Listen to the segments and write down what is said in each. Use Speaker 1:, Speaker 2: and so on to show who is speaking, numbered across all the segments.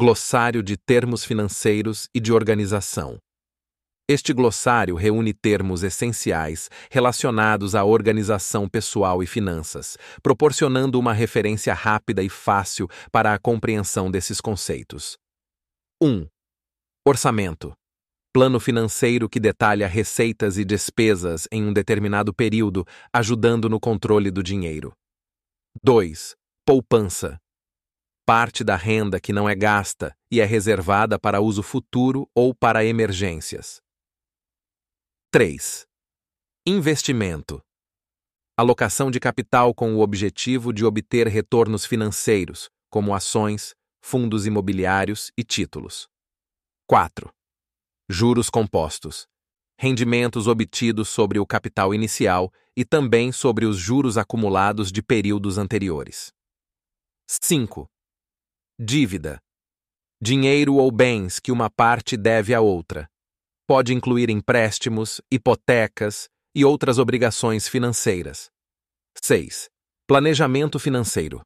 Speaker 1: Glossário de termos financeiros e de organização. Este glossário reúne termos essenciais relacionados à organização pessoal e finanças, proporcionando uma referência rápida e fácil para a compreensão desses conceitos. 1. Orçamento plano financeiro que detalha receitas e despesas em um determinado período, ajudando no controle do dinheiro. 2. Poupança parte da renda que não é gasta e é reservada para uso futuro ou para emergências. 3. Investimento. Alocação de capital com o objetivo de obter retornos financeiros, como ações, fundos imobiliários e títulos. 4. Juros compostos. Rendimentos obtidos sobre o capital inicial e também sobre os juros acumulados de períodos anteriores. 5. Dívida. Dinheiro ou bens que uma parte deve à outra pode incluir empréstimos, hipotecas e outras obrigações financeiras. 6. Planejamento financeiro.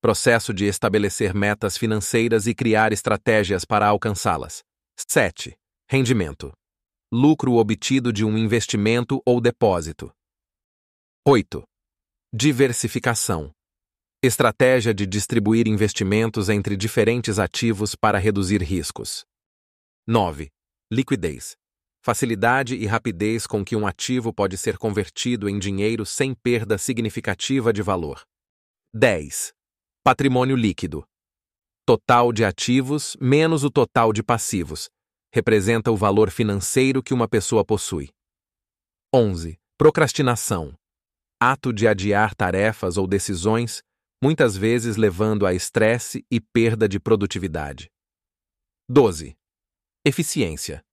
Speaker 1: Processo de estabelecer metas financeiras e criar estratégias para alcançá-las. 7. Rendimento. Lucro obtido de um investimento ou depósito. 8. Diversificação. Estratégia de distribuir investimentos entre diferentes ativos para reduzir riscos. 9. Liquidez facilidade e rapidez com que um ativo pode ser convertido em dinheiro sem perda significativa de valor. 10. Patrimônio líquido. Total de ativos menos o total de passivos. Representa o valor financeiro que uma pessoa possui. 11. Procrastinação. Ato de adiar tarefas ou decisões, muitas vezes levando a estresse e perda de produtividade. 12. Eficiência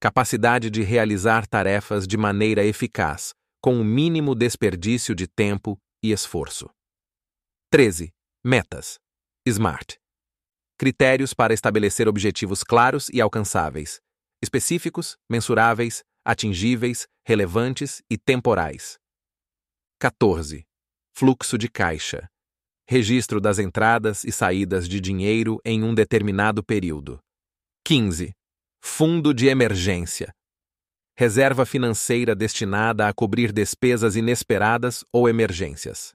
Speaker 1: capacidade de realizar tarefas de maneira eficaz, com o mínimo desperdício de tempo e esforço. 13. Metas. SMART. Critérios para estabelecer objetivos claros e alcançáveis, específicos, mensuráveis, atingíveis, relevantes e temporais. 14. Fluxo de caixa. Registro das entradas e saídas de dinheiro em um determinado período. 15. Fundo de emergência. Reserva financeira destinada a cobrir despesas inesperadas ou emergências.